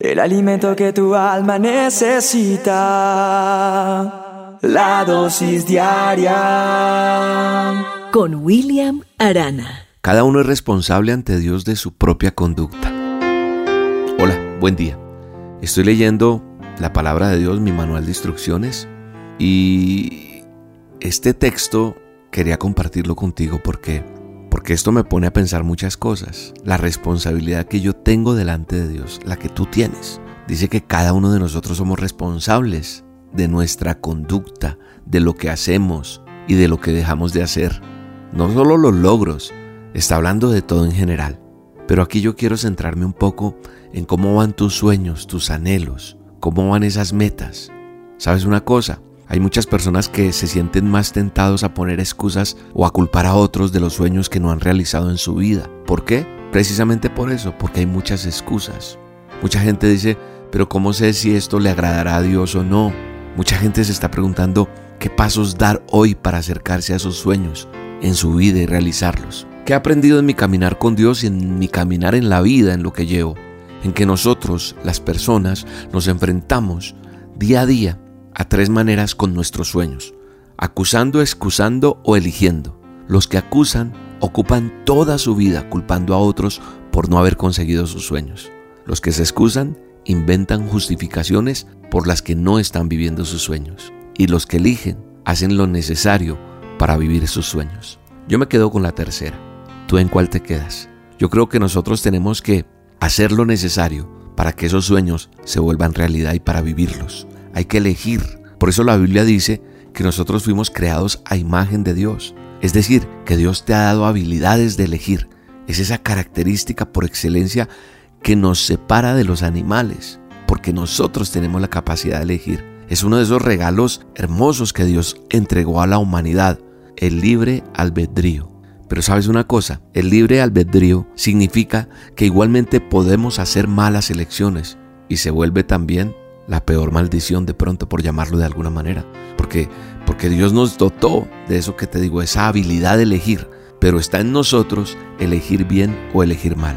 El alimento que tu alma necesita. La dosis diaria. Con William Arana. Cada uno es responsable ante Dios de su propia conducta. Hola, buen día. Estoy leyendo la palabra de Dios, mi manual de instrucciones, y este texto quería compartirlo contigo porque porque esto me pone a pensar muchas cosas. La responsabilidad que yo tengo delante de Dios, la que tú tienes. Dice que cada uno de nosotros somos responsables de nuestra conducta, de lo que hacemos y de lo que dejamos de hacer. No solo los logros, está hablando de todo en general. Pero aquí yo quiero centrarme un poco en cómo van tus sueños, tus anhelos, cómo van esas metas. ¿Sabes una cosa? Hay muchas personas que se sienten más tentados a poner excusas o a culpar a otros de los sueños que no han realizado en su vida. ¿Por qué? Precisamente por eso, porque hay muchas excusas. Mucha gente dice, pero ¿cómo sé si esto le agradará a Dios o no? Mucha gente se está preguntando qué pasos dar hoy para acercarse a esos sueños en su vida y realizarlos. ¿Qué he aprendido en mi caminar con Dios y en mi caminar en la vida, en lo que llevo? En que nosotros, las personas, nos enfrentamos día a día a tres maneras con nuestros sueños, acusando, excusando o eligiendo. Los que acusan ocupan toda su vida culpando a otros por no haber conseguido sus sueños. Los que se excusan inventan justificaciones por las que no están viviendo sus sueños. Y los que eligen hacen lo necesario para vivir sus sueños. Yo me quedo con la tercera. ¿Tú en cuál te quedas? Yo creo que nosotros tenemos que hacer lo necesario para que esos sueños se vuelvan realidad y para vivirlos hay que elegir. Por eso la Biblia dice que nosotros fuimos creados a imagen de Dios. Es decir, que Dios te ha dado habilidades de elegir. Es esa característica por excelencia que nos separa de los animales, porque nosotros tenemos la capacidad de elegir. Es uno de esos regalos hermosos que Dios entregó a la humanidad, el libre albedrío. Pero sabes una cosa, el libre albedrío significa que igualmente podemos hacer malas elecciones y se vuelve también la peor maldición de pronto por llamarlo de alguna manera. Porque, porque Dios nos dotó de eso que te digo, esa habilidad de elegir. Pero está en nosotros elegir bien o elegir mal.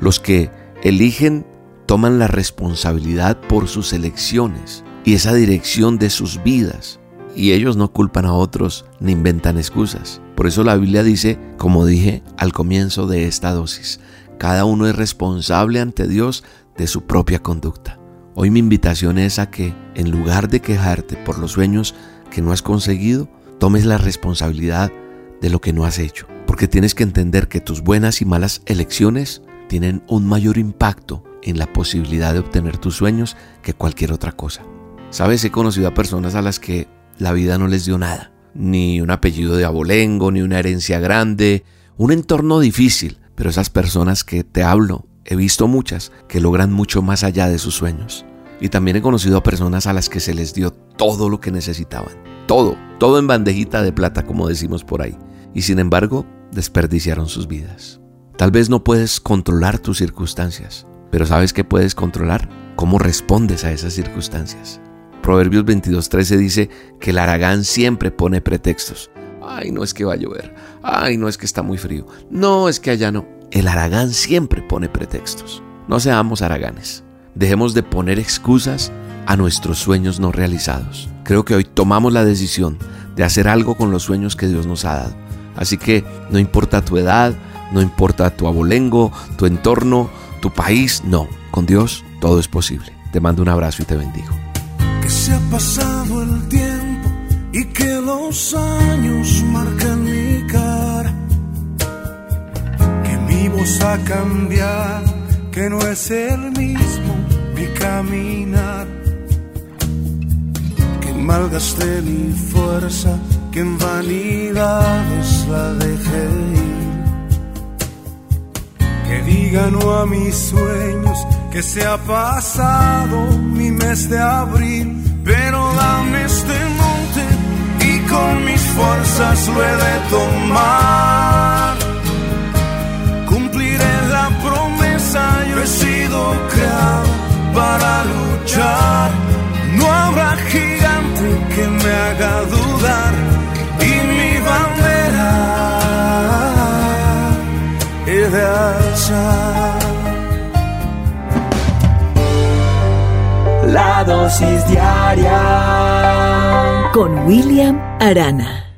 Los que eligen toman la responsabilidad por sus elecciones y esa dirección de sus vidas. Y ellos no culpan a otros ni inventan excusas. Por eso la Biblia dice, como dije al comienzo de esta dosis, cada uno es responsable ante Dios de su propia conducta. Hoy mi invitación es a que, en lugar de quejarte por los sueños que no has conseguido, tomes la responsabilidad de lo que no has hecho. Porque tienes que entender que tus buenas y malas elecciones tienen un mayor impacto en la posibilidad de obtener tus sueños que cualquier otra cosa. Sabes, he conocido a personas a las que la vida no les dio nada. Ni un apellido de abolengo, ni una herencia grande, un entorno difícil. Pero esas personas que te hablo He visto muchas que logran mucho más allá de sus sueños. Y también he conocido a personas a las que se les dio todo lo que necesitaban. Todo, todo en bandejita de plata, como decimos por ahí. Y sin embargo, desperdiciaron sus vidas. Tal vez no puedes controlar tus circunstancias, pero ¿sabes qué puedes controlar? Cómo respondes a esas circunstancias. Proverbios 22:13 dice que el aragán siempre pone pretextos. Ay, no es que va a llover. Ay, no es que está muy frío. No, es que allá no. El aragán siempre pone pretextos. No seamos araganes. Dejemos de poner excusas a nuestros sueños no realizados. Creo que hoy tomamos la decisión de hacer algo con los sueños que Dios nos ha dado. Así que no importa tu edad, no importa tu abolengo, tu entorno, tu país, no. Con Dios todo es posible. Te mando un abrazo y te bendigo. Que se ha pasado el tiempo y que los años marcan mi cara a cambiar, que no es el mismo mi caminar. Que malgasté mi fuerza, que en vanidades la dejé ir. Que diga no a mis sueños, que se ha pasado mi mes de abril, pero dame este monte y con mis fuerzas lo he de tomar que me haga dudar y mi bandera he de alzar. La dosis diaria con William Arana.